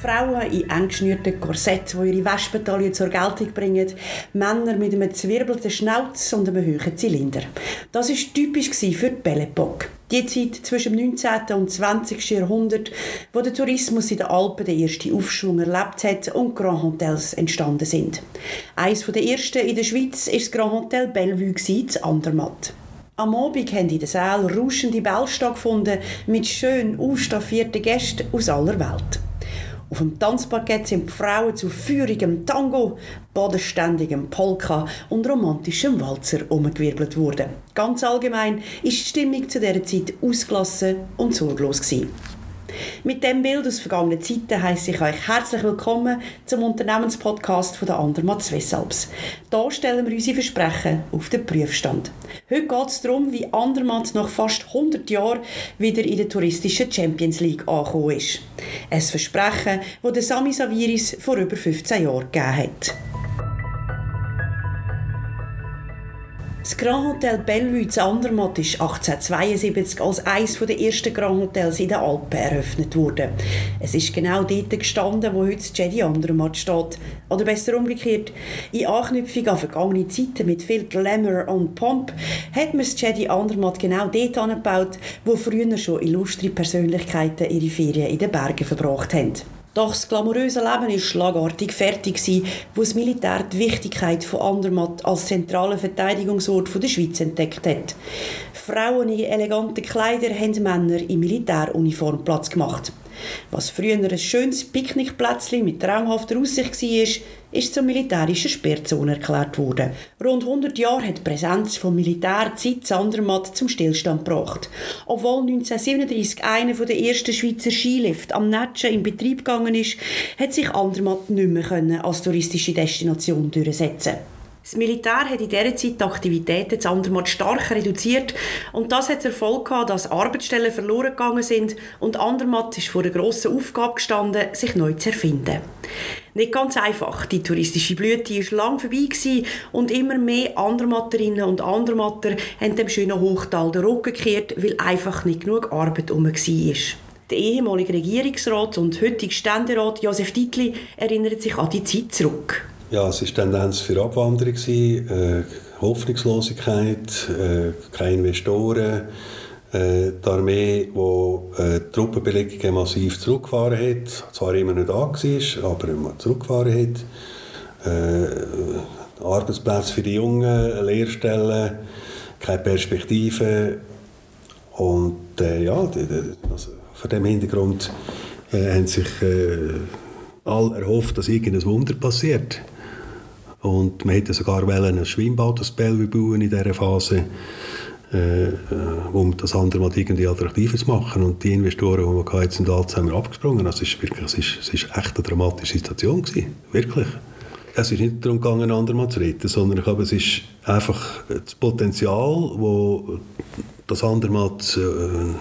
Frauen in eng geschnürten Korsett, die ihre Wespentalien zur Geltung bringen. Männer mit einem zwirbelten Schnauz und einem hohen Zylinder. Das war typisch für die Belle Epoque. Die Zeit zwischen dem 19. und 20. Jahrhundert, wo der Tourismus in den Alpen den ersten Aufschwung erlebt hat und Grand Hotels entstanden sind. Eines der ersten in der Schweiz war das Grand Hotel Bellevue in Andermatt. Am Abend haben in den Saal rauschende Bälle stattgefunden mit schön ausstaffierten Gästen aus aller Welt. Auf dem Tanzparkett sind die Frauen zu feurigem Tango, bodenständigem Polka und romantischem Walzer umgewirbelt worden. Ganz allgemein ist die Stimmung zu dieser Zeit ausgelassen und sorglos gewesen. Mit dem Bild aus vergangenen Zeiten heiße ich euch herzlich willkommen zum Unternehmenspodcast von der Andermatt Swissalps. Hier stellen wir unsere Versprechen auf den Prüfstand. Heute geht es darum, wie Andermatt nach fast 100 Jahren wieder in der touristischen Champions League angekommen ist. Ein Versprechen, das Sami Saviris vor über 15 Jahren gegeben hat. Das Grand Hotel Bellevue in Andermatt ist 1872 als eines der ersten Grand Hotels in den Alpen eröffnet worden. Es ist genau dort gestanden, wo heute das Jedi Andermatt steht. Oder besser umgekehrt, in Anknüpfung an vergangene Zeiten mit viel Glamour und Pomp hat man das Jedi Andermatt genau dort angebaut, wo früher schon illustre Persönlichkeiten ihre Ferien in den Bergen verbracht haben. Doch das glamouröse Leben war schlagartig fertig, wo das Militär die Wichtigkeit von Andermatt als zentralen Verteidigungsort der Schweiz entdeckt hat. Frauen in eleganten Kleidern haben Männer in Militäruniform Platz gemacht. Was früher ein schönes Picknickplätzchen mit traumhafter Aussicht war, ist zur militärischen Sperrzone erklärt worden. Rund 100 Jahre hat die Präsenz vom Militär Zeit Andermatt zum Stillstand gebracht. Obwohl 1937 einer der ersten Schweizer Skilifte am Netschen in Betrieb gegangen ist, hat sich Andermatt nicht mehr als touristische Destination durchsetzen das Militär hat in dieser Zeit die Aktivitäten zu Andermatt stark reduziert und das hat zur Folge gehabt, dass Arbeitsstellen verloren gegangen sind und Andermatt ist vor einer grossen Aufgabe gestanden, sich neu zu erfinden. Nicht ganz einfach. Die touristische Blüte war lang vorbei gewesen und immer mehr Andermatterinnen und Andermatter haben dem schönen Hochtal den Rücken gekehrt, weil einfach nicht genug Arbeit herum war. Der ehemalige Regierungsrat und heutige Ständerat Josef Dietli erinnert sich an die Zeit zurück. Ja, es war Tendenz für Abwanderung, äh, Hoffnungslosigkeit, äh, keine Investoren, äh, die Armee, die äh, die Truppenbelegungen massiv zurückgefahren hat, zwar immer nicht da war, aber immer zurückgefahren hat. Äh, Arbeitsplätze für die Jungen, Lehrstellen, keine Perspektive. Und äh, ja, also vor dem Hintergrund äh, haben sich äh, alle erhofft, dass irgendein Wunder passiert. Und man hätte sogar ein Schwimmbad, das Bellevue bauen in dieser Phase, äh, äh, um das andere mal irgendwie Attraktives machen. Und die Investoren, die wir hatten, sind alle zusammen abgesprungen. Also es ist wirklich, es ist, es ist echt eine dramatische Situation gewesen. Wirklich. Es ist nicht darum gegangen, andermal zu retten, sondern ich glaube, es ist einfach das Potenzial, das das Andermatt äh,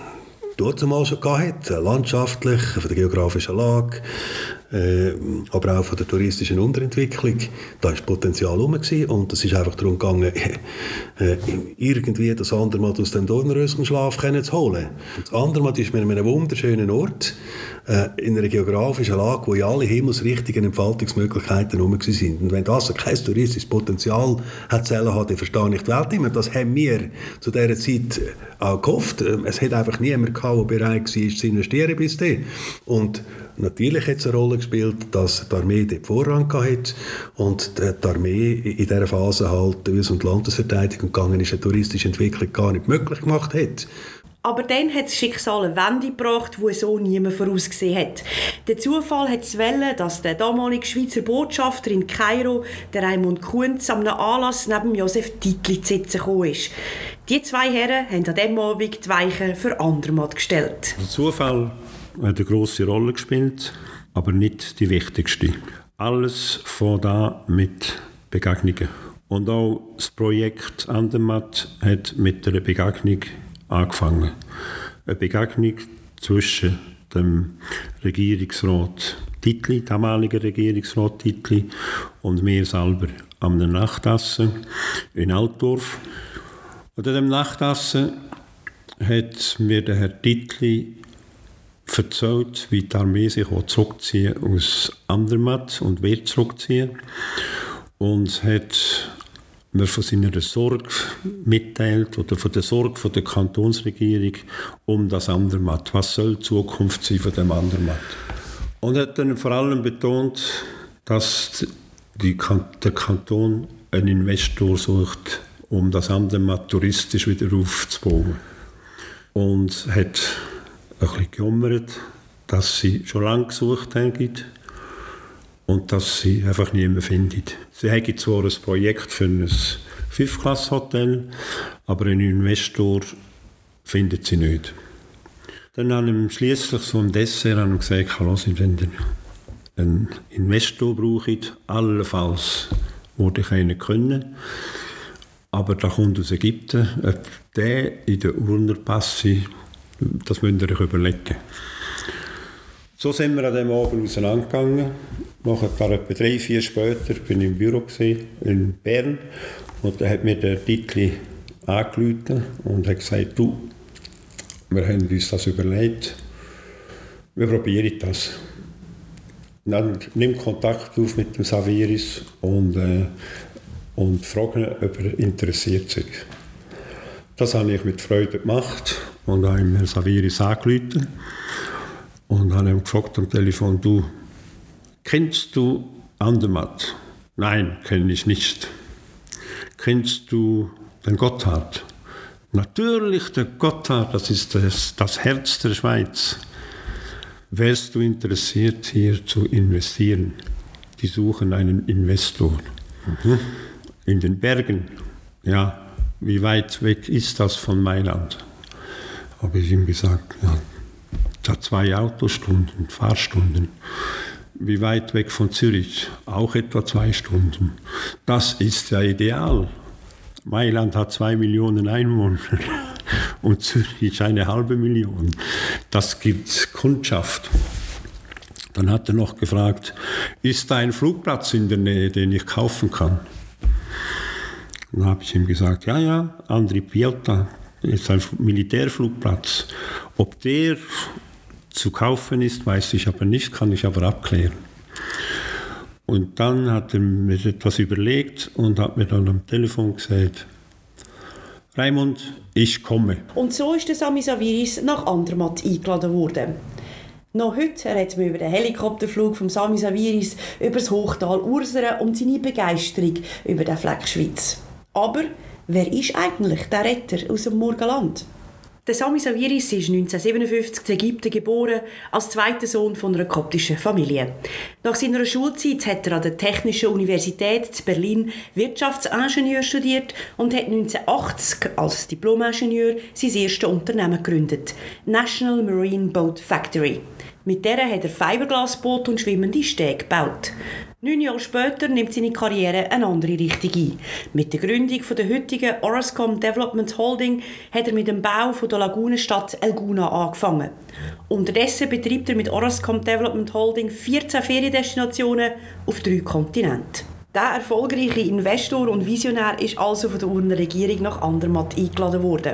dort schon hatte, landschaftlich, von der geografischen Lage, äh, aber auch von der touristischen Unterentwicklung. Da war Potenzial herum und es ist einfach darum gegangen, äh, irgendwie das Andermatt aus dem Dornröschenschlaf zu holen. Das Andermatt ist mir an einem wunderschönen Ort, äh, in einer geografischen Lage, wo ja alle himmelsrichtigen Entfaltungsmöglichkeiten herum sind. Und wenn das kein touristisches Potenzial hat, hat, dann verstehe ich die Welt nicht mehr. Das haben wir zu dieser Zeit auch gehofft. Es hat einfach niemand gehabt, der bereit war, zu investieren bis dahin. Und Natürlich hat es eine Rolle gespielt, dass die Armee den Vorrang hatte und die Armee in dieser Phase halt Wies- und Landesverteidigung gegangen ist, eine touristische Entwicklung gar nicht möglich gemacht hat. Aber dann hat das Schicksal eine Wende gebracht, die so niemand vorausgesehen hat. Der Zufall hat es wollen, dass der damalige Schweizer Botschafter in Kairo, der Raimund Kunz, am Anlass neben Josef Titli zu sitzen gekommen ist. Die zwei Herren haben an diesem Abend die Weichen für Andermatt gestellt. Der Zufall hat eine große Rolle gespielt, aber nicht die wichtigste. Alles vor da mit Begegnungen. Und auch das Projekt Andermatt hat mit einer Begegnung angefangen. Eine Begegnung zwischen dem Regierungsrat Titli, damaliger Regierungsrat Titli, und mir selber am Nachtessen in Altdorf. Und an dem Nachtessen hat mir der Herr Titli erzählt, wie die Armee sich zurückziehen aus Andermatt und wird zurückziehen. Und hat mir von seiner Sorge mitteilt oder von der Sorge von der Kantonsregierung um das Andermatt. Was soll die Zukunft sein von dem Andermatt? Und hat dann vor allem betont, dass die, der Kanton einen Investor sucht, um das Andermatt touristisch wieder aufzubauen. Und hat ein bisschen gejammert, dass sie schon lange gesucht haben und dass sie einfach niemanden findet. Sie haben zwar ein Projekt für ein Fünfklass-Hotel, aber einen Investor findet sie nicht. Dann haben sie schließlich so ein Dessert gesagt, hallo, Sie wenn einen Investor brauchen, allenfalls würde ich einen können. Aber da kommt aus Ägypten, ob der in der Urner passe, das müsst ihr euch überlegen. So sind wir an diesem Abend auseinandergegangen. Nachher, etwa drei, vier später, bin ich im Büro in Bern und da hat mir der Titli angerufen und hat gesagt, du, wir haben uns das überlegt, wir probieren das. Dann nimm Kontakt auf mit dem Saviris und, äh, und frage ob er interessiert sich. Das habe ich mit Freude gemacht und habe ihm Saviris angerufen und habe ihn gefragt am Telefon, du, kennst du Andermatt? Nein, kenne ich nicht. Kennst du den Gotthard? Natürlich, der Gotthard, das ist das, das Herz der Schweiz. Wärst du interessiert, hier zu investieren? Die suchen einen Investor. Mhm. In den Bergen. Ja, wie weit weg ist das von Mailand? Habe ich ihm gesagt, ja, da zwei Autostunden, Fahrstunden. Wie weit weg von Zürich? Auch etwa zwei Stunden. Das ist ja ideal. Mailand hat zwei Millionen Einwohner und Zürich eine halbe Million. Das gibt Kundschaft. Dann hat er noch gefragt, ist da ein Flugplatz in der Nähe, den ich kaufen kann? Dann habe ich ihm gesagt, ja, ja, Andri Piota ist ein Militärflugplatz. Ob der zu kaufen ist, weiß ich aber nicht, kann ich aber abklären. Und dann hat er mir etwas überlegt und hat mir dann am Telefon gesagt, Raimund, ich komme. Und so ist der Sami Saviris nach Andermatt eingeladen worden. Noch heute redet man über den Helikopterflug von Sami Saviris über das Hochtal Ursere und seine Begeisterung über den Fleck Schweiz. Aber wer ist eigentlich der Retter aus dem Morgenland? Der Sami Saviris ist 1957 in Ägypten geboren, als zweiter Sohn von einer koptischen Familie. Nach seiner Schulzeit hat er an der Technischen Universität zu Berlin Wirtschaftsingenieur studiert und hat 1980 als Diplomingenieur sein erstes Unternehmen gegründet, National Marine Boat Factory. Mit der hat er Fiberglasboote und schwimmende Stege gebaut. Neun Jahre später nimmt seine Karriere eine andere Richtung ein. Mit der Gründung der heutigen Orascom Development Holding hat er mit dem Bau der Lagunenstadt Elguna angefangen. Unterdessen betreibt er mit Orascom Development Holding 14 Feriendestinationen auf drei Kontinenten. Der erfolgreiche Investor und Visionär ist also von der Urner Regierung nach Andermatt eingeladen worden.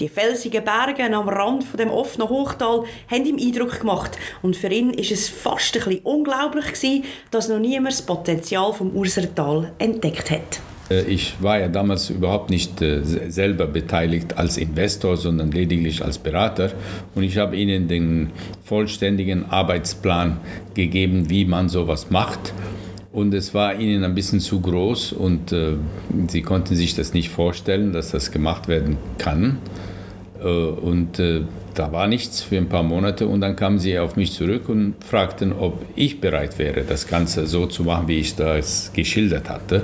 Die felsigen Berge am Rand von dem offenen Hochtal haben ihm Eindruck gemacht und für ihn ist es fast ein bisschen unglaublich gewesen, dass noch niemand das Potenzial vom Ursertal entdeckt hat. Äh, ich war ja damals überhaupt nicht äh, selber beteiligt als Investor, sondern lediglich als Berater. Und ich habe ihnen den vollständigen Arbeitsplan gegeben, wie man sowas macht und es war ihnen ein bisschen zu groß und äh, sie konnten sich das nicht vorstellen, dass das gemacht werden kann. Äh, und äh, da war nichts für ein paar Monate und dann kamen sie auf mich zurück und fragten, ob ich bereit wäre, das Ganze so zu machen, wie ich das geschildert hatte.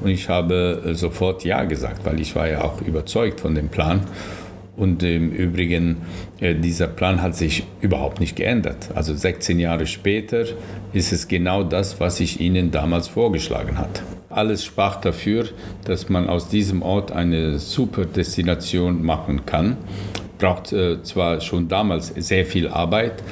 Und ich habe äh, sofort Ja gesagt, weil ich war ja auch überzeugt von dem Plan. Und im Übrigen, äh, dieser Plan hat sich überhaupt nicht geändert. Also 16 Jahre später ist es genau das, was ich Ihnen damals vorgeschlagen habe. Alles sprach dafür, dass man aus diesem Ort eine super Destination machen kann. Braucht äh, zwar schon damals sehr viel Arbeit,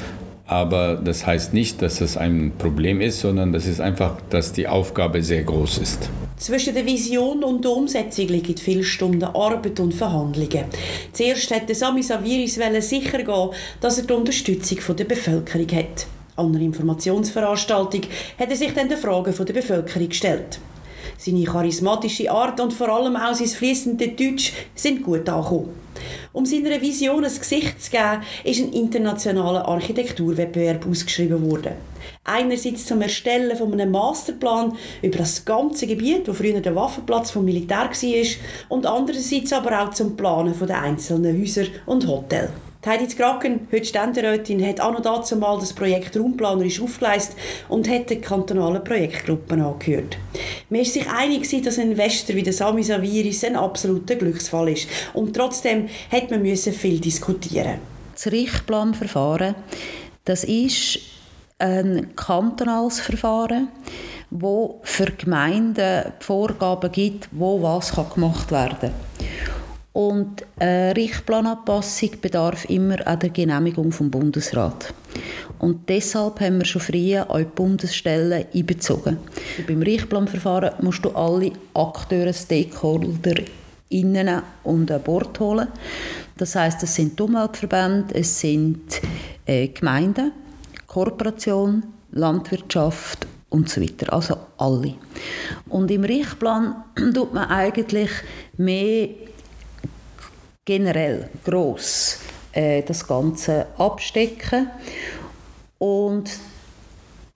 aber das heißt nicht, dass es ein Problem ist, sondern das ist einfach, dass die Aufgabe sehr groß ist. Zwischen der Vision und der Umsetzung liegen viele Stunden Arbeit und Verhandlungen. Zuerst wollte Sami Saviris sicher gehen, dass er die Unterstützung der Bevölkerung hat. An einer Informationsveranstaltung hat er sich dann den Fragen der Bevölkerung gestellt. Seine charismatische Art und vor allem auch sein fließende Deutsch sind gut angekommen. Um seiner Vision ein Gesicht zu geben, ist ein internationaler Architekturwettbewerb ausgeschrieben worden. Einerseits zum Erstellen von einem Masterplan über das ganze Gebiet, wo früher der Waffenplatz vom Militär war, und andererseits aber auch zum Planen der einzelnen Häuser und Hotels. Heidi Kraken, heute Ständerätin, hat auch noch dazu mal das Projekt raumplanerisch aufgeleistet und hat die kantonalen Projektgruppen angehört. Man ist sich einig, dass ein Investor wie der Sami Saviris ein absoluter Glücksfall ist. Und trotzdem hat man viel diskutieren. Das Richtplanverfahren, das ist ein kantonales Verfahren, wo für Gemeinden Vorgaben gibt, wo was gemacht werden kann. Und eine Richtplananpassung bedarf immer an der Genehmigung vom Bundesrat. Und deshalb haben wir schon früher auch die Bundesstellen einbezogen. Beim Richtplanverfahren musst du alle Akteure, Stakeholder innen und an Bord holen. Das heißt, es sind Umweltverbände, es sind äh, Gemeinden, Kooperation, Landwirtschaft und so weiter. Also alle. Und im Richtplan tut man eigentlich mehr generell gross äh, das Ganze abstecken. Und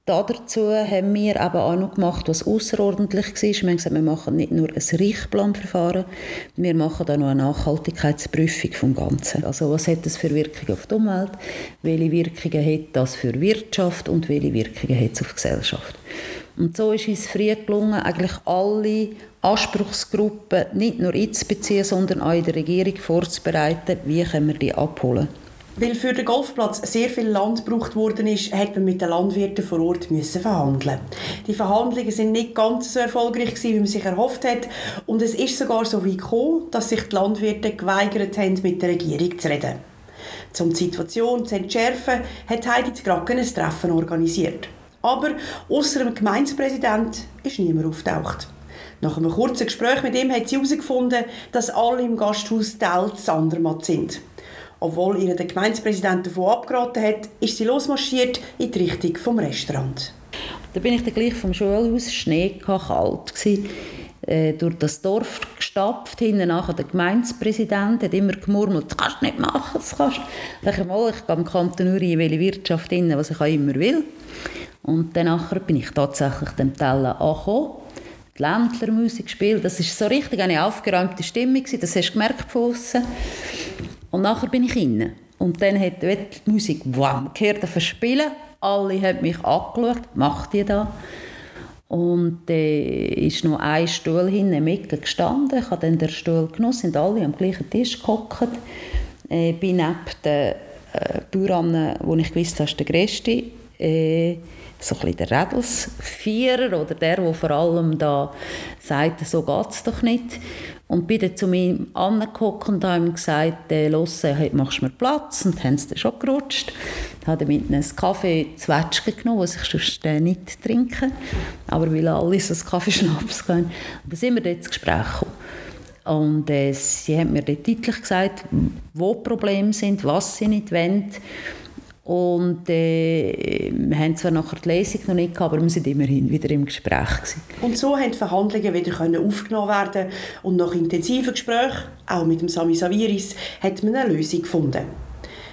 dazu haben wir aber auch noch gemacht, was außerordentlich war. Wir haben gesagt, wir machen nicht nur ein Richtplanverfahren, wir machen auch noch eine Nachhaltigkeitsprüfung vom Ganzen. Also was hat das für Wirkungen auf die Umwelt, welche Wirkungen hat das für Wirtschaft und welche Wirkungen hat es auf die Gesellschaft. Und so ist uns früh gelungen, eigentlich alle Anspruchsgruppen nicht nur einzubeziehen, sondern auch in der Regierung vorzubereiten, wie können wir die abholen. Weil für den Golfplatz sehr viel Land gebraucht worden ist, hat man mit den Landwirten vor Ort müssen verhandeln. Die Verhandlungen sind nicht ganz so erfolgreich gewesen, wie man sich erhofft hat, und es ist sogar so weit gekommen, dass sich die Landwirte geweigert haben, mit der Regierung zu reden. Um die Situation zu entschärfen, hat Heidi Gracken ein Treffen organisiert. Aber außer dem Gemeindepräsident ist niemand auftaucht. Nach einem kurzen Gespräch mit ihm hat sie herausgefunden, dass alle im Gasthaus Tell Sandermatt sind. Obwohl ihr der Gemeindepräsident davon abgeraten hat, ist sie losmarschiert in die Richtung vom Restaurant. Da bin ich dann gleich vom Schulhaus, Schnee kalt gewesen, äh, durch das Dorf gestapft, hinten nachher der Gemeindepräsident hat immer gemurmelt, das kannst du nicht machen, das kannst du. Ich mal, ich gehe im Kanton Uri in welche Wirtschaft rein, was ich auch immer will. Und dann bin ich tatsächlich dem Teller angekommen. Die Ländlermusik gespielt. Das war so richtig eine aufgeräumte Stimmung. Das hast du gemerkt von außen. Und nachher bin ich innen. Und dann hat die Musik wam, gehört auf Spielen. Alle haben mich angeschaut. Macht ihr da? Und dann äh, ist noch ein Stuhl hinten mit gestanden. Ich habe dann den Stuhl genossen, sind alle am gleichen Tisch gehockt. Äh, bin neben den äh, Bauern, wo ich gewusst habe, der Größte. Äh, so ein der Rädelsvierer oder der, der vor allem da sagt, so geht es doch nicht. Und bin dann zu mir angeguckt und habe ihm gesagt, äh, «Los, hey, machst du mir Platz?» Und haben sie dann schon gerutscht. Ich habe mit einem Kaffee Zwetschgen genommen, was ich sonst äh, nicht trinke. Aber weil alle so einen Kaffeeschnaps können. Und dann sind wir dort ins Gespräch gekommen. Und äh, sie haben mir dort deutlich gesagt, wo Probleme sind, was sie nicht wollen. Und äh, wir haben zwar nachher die Lesung noch nicht aber wir sind immerhin wieder im Gespräch. Gewesen. Und so die Verhandlungen wieder können aufgenommen werden und nach intensiven Gesprächen, auch mit dem Sami Saviris, hat man eine Lösung gefunden.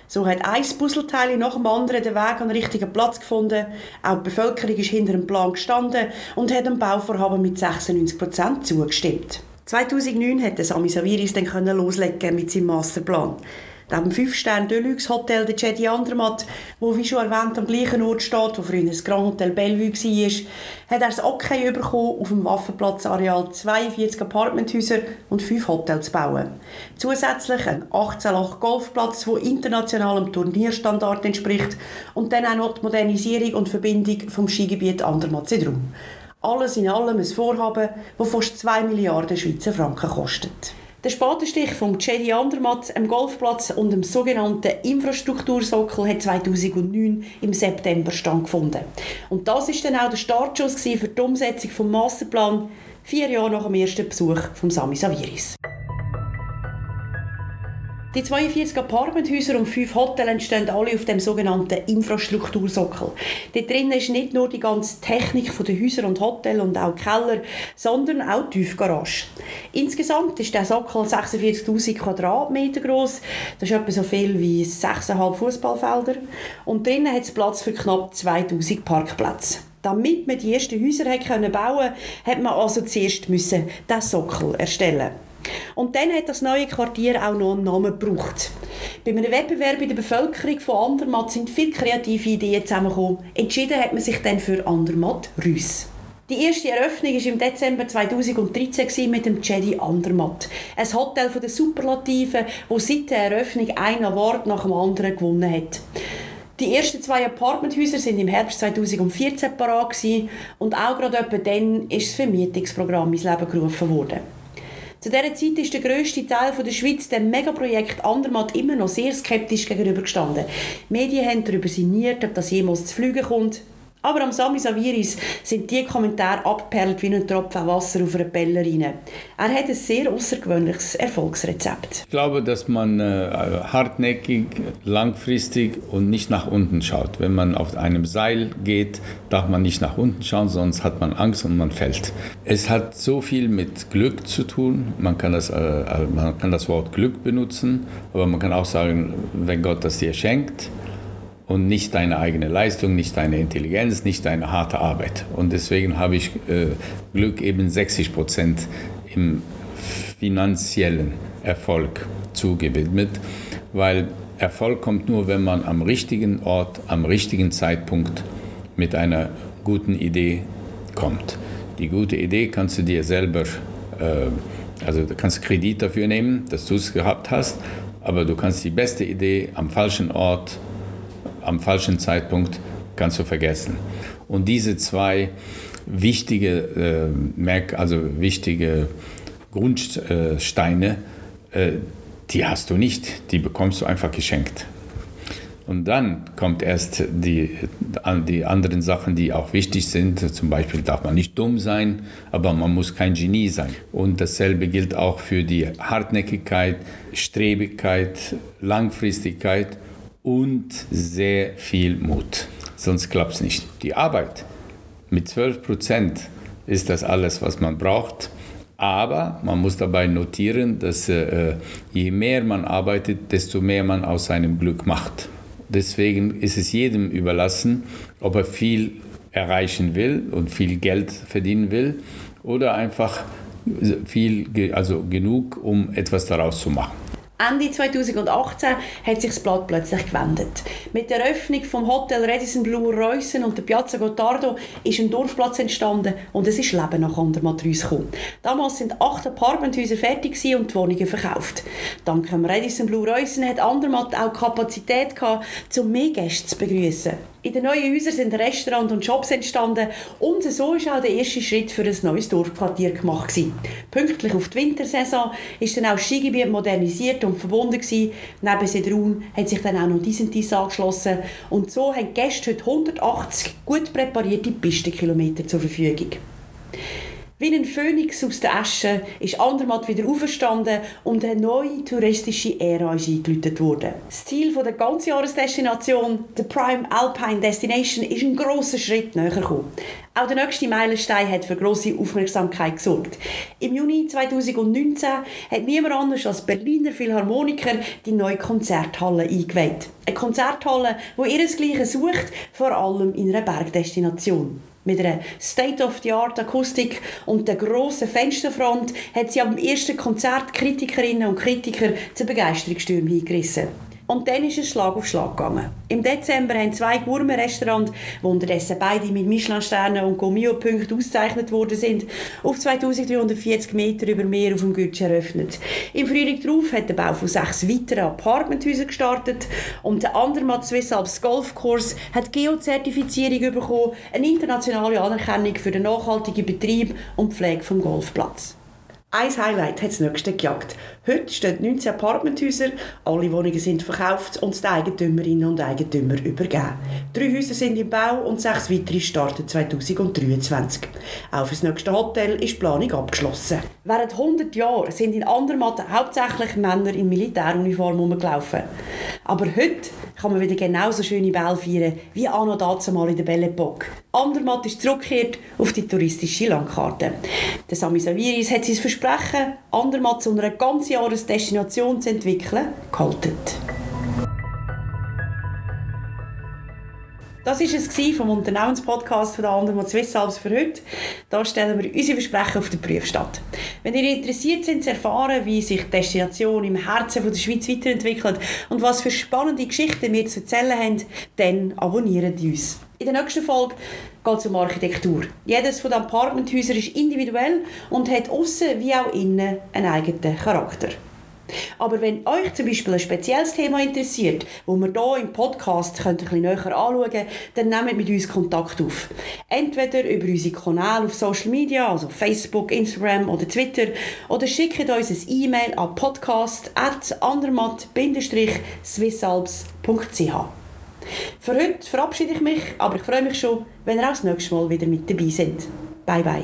So hat ein Puzzleteil nach dem anderen den Weg an den richtigen Platz gefunden. Auch die Bevölkerung ist hinter dem Plan gestanden und hat dem Bauvorhaben mit 96 Prozent zugestimmt. 2009 hat Sami Saviris dann loslegen mit seinem Masterplan. Neben dem 5-Sterne Deluxe Hotel der Jedi Andermatt, wo wie schon erwähnt am gleichen Ort steht, wo früher das Grand Hotel Bellevue war, hat er das Okay bekommen, auf dem Waffenplatzareal 42 Apartmenthäuser und 5 Hotels zu bauen. Zusätzlich ein 18-Loch Golfplatz, der internationalem Turnierstandard entspricht und dann auch noch die Modernisierung und Verbindung vom Skigebiet Andermatt-Sedrum. Alles in allem ein Vorhaben, das fast 2 Milliarden Schweizer Franken kostet. Der Spatenstich vom Jedi Andermatt am Golfplatz und dem sogenannten Infrastruktursockel hat 2009 im September stattgefunden. Und das ist dann auch der Startschuss für die Umsetzung vom Masterplan vier Jahre nach dem ersten Besuch von Sami Saviris. Die 42 Apartmenthäuser und fünf Hotels entstehen alle auf dem sogenannten Infrastruktursockel. Dort drinnen ist nicht nur die ganze Technik der Häuser und Hotels und auch Keller, sondern auch die Tiefgarage. Insgesamt ist der Sockel 46.000 Quadratmeter groß. Das ist etwa so viel wie 6,5 Fußballfelder. Und drinnen hat es Platz für knapp 2000 Parkplätze. Damit man die ersten Häuser bauen konnte, hat man also zuerst müssen den Sockel erstellen und dann hat das neue Quartier auch noch einen Namen gebraucht. Bei einem Wettbewerb in der Bevölkerung von Andermatt sind viele kreative Ideen zusammengekommen. Entschieden hat man sich dann für Andermatt Rüss. Die erste Eröffnung war im Dezember 2013 mit dem Jedi Andermatt. Ein Hotel von den Superlativen, wo seit der Eröffnung ein Award nach dem anderen gewonnen hat. Die ersten zwei Apartmenthäuser sind im Herbst 2014 parat und auch gerade dann ist das Vermietungsprogramm ins Leben gerufen worden. Zu dieser Zeit ist der grösste Teil der Schweiz dem Megaprojekt Andermatt immer noch sehr skeptisch gegenübergestanden. Die Medien haben darüber sinniert, ob das jemals zu fliegen kommt. Aber am Sami Saviris sind die Kommentare abgeperlt wie ein Tropfen Wasser auf einer Pellerine. Er hat ein sehr außergewöhnliches Erfolgsrezept. Ich glaube, dass man äh, hartnäckig, langfristig und nicht nach unten schaut. Wenn man auf einem Seil geht, darf man nicht nach unten schauen, sonst hat man Angst und man fällt. Es hat so viel mit Glück zu tun. Man kann das, äh, äh man kann das Wort Glück benutzen, aber man kann auch sagen, wenn Gott das dir schenkt, und nicht deine eigene Leistung, nicht deine Intelligenz, nicht deine harte Arbeit. Und deswegen habe ich äh, Glück eben 60 Prozent im finanziellen Erfolg zugewidmet, weil Erfolg kommt nur, wenn man am richtigen Ort, am richtigen Zeitpunkt mit einer guten Idee kommt. Die gute Idee kannst du dir selber, äh, also du kannst Kredit dafür nehmen, dass du es gehabt hast, aber du kannst die beste Idee am falschen Ort am falschen Zeitpunkt kannst du vergessen. Und diese zwei wichtige, äh, also wichtige Grundsteine, äh, die hast du nicht, die bekommst du einfach geschenkt. Und dann kommt erst die, die anderen Sachen, die auch wichtig sind. Zum Beispiel darf man nicht dumm sein, aber man muss kein Genie sein. Und dasselbe gilt auch für die Hartnäckigkeit, Strebigkeit, Langfristigkeit und sehr viel Mut. Sonst klappt es nicht. Die Arbeit mit 12 Prozent ist das alles, was man braucht. Aber man muss dabei notieren, dass äh, je mehr man arbeitet, desto mehr man aus seinem Glück macht. Deswegen ist es jedem überlassen, ob er viel erreichen will und viel Geld verdienen will oder einfach viel, also genug, um etwas daraus zu machen. Ende 2018 hat sich das Blatt plötzlich gewendet. Mit der Eröffnung vom Hotel Radisson Blue Reusen und der Piazza Gottardo ist ein Dorfplatz entstanden und es ist Leben nach Andermatt gekommen. Damals sind acht Apartmenthäuser fertig und die Wohnungen verkauft. Dank dem Radisson Blue Reusen hat Andermatt auch Kapazität gehabt, um mehr Gäste zu begrüßen. In den neuen Häusern sind Restaurants und Shops entstanden und so ist auch der erste Schritt für ein neues Dorfquartier gemacht gewesen. Pünktlich auf die Wintersaison ist dann auch das Skigebiet modernisiert und verbunden gewesen. Neben Sedrun hat sich dann auch noch Disentis angeschlossen und so haben die Gäste heute 180 gut präparierte Pistenkilometer zur Verfügung. Wie ein Phönix aus der Asche ist Andermatt wieder auferstanden und eine neue touristische Ära ist eingeläutet worden. Das Ziel der Ganzjahresdestination, der Prime Alpine Destination, ist ein grosser Schritt näher gekommen. Auch der nächste Meilenstein hat für grosse Aufmerksamkeit gesorgt. Im Juni 2019 hat niemand anders als Berliner Philharmoniker die neue Konzerthalle eingeweiht. Eine Konzerthalle, die ihresgleichen sucht, vor allem in einer Bergdestination. Mit einer State-of-the-Art-Akustik und der grossen Fensterfront hat sie am ersten Konzert Kritikerinnen und Kritiker zu Begeisterungsstürmen hingerissen. Und dann ist es Schlag auf Schlag gegangen. Im Dezember haben zwei Gourmet-Restaurants, die unterdessen beide mit Michelin-Sternen und Gomio-Punkten ausgezeichnet worden sind, auf 2340 Meter über Meer auf dem Gürtsch eröffnet. Im Frühling darauf hat der Bau von sechs weiteren Apartmenthäusern gestartet und der Andermatt Swiss Alps Golfkurs hat Geo-Zertifizierung bekommen, eine internationale Anerkennung für den nachhaltigen Betrieb und Pflege vom Golfplatz. Ein Highlight hat das nächste gejagt. Heute stehen 19 Apartmenthäuser, alle Wohnungen sind verkauft und den Eigentümerinnen und Eigentümern übergeben. Drei Häuser sind im Bau und sechs weitere starten 2023. Auch für das nächste Hotel ist die Planung abgeschlossen. Während 100 Jahren sind in Andermatt hauptsächlich Männer in Militäruniform rumgelaufen. Aber heute kann man wieder genauso schöne Bälle feiern wie anno dazumal in der Belle Epoque. Andermatt ist zurückgekehrt auf die touristische Landkarte. Der Sami Saviris hat sein Versprechen, Andermatt zu einer ganzen Jahresdestination zu entwickeln, gehalten. Das war es vom Unternehmenspodcast von der Andermatt Swiss Alps für heute. Da stellen wir unsere Versprechen auf den Prüfstand. Wenn ihr interessiert seid zu erfahren, wie sich die Destination im Herzen der Schweiz weiterentwickelt und was für spannende Geschichten wir zu erzählen haben, dann abonniert uns. In der nächsten Folge geht es um Architektur. Jedes von den Apartmenthäusern ist individuell und hat außen wie auch innen einen eigenen Charakter. Aber wenn euch zum Beispiel ein spezielles Thema interessiert, wo wir hier im Podcast ein bisschen näher anschauen können, dann nehmt mit uns Kontakt auf. Entweder über unsere Kanäle auf Social Media, also Facebook, Instagram oder Twitter, oder schickt uns ein E-Mail an podcast.andermatt-swissalps.ch. Für heute verabschiede ich mich, aber ich freue mich schon, wenn ihr auch das nächste Mal wieder mit dabei seid. Bye bye.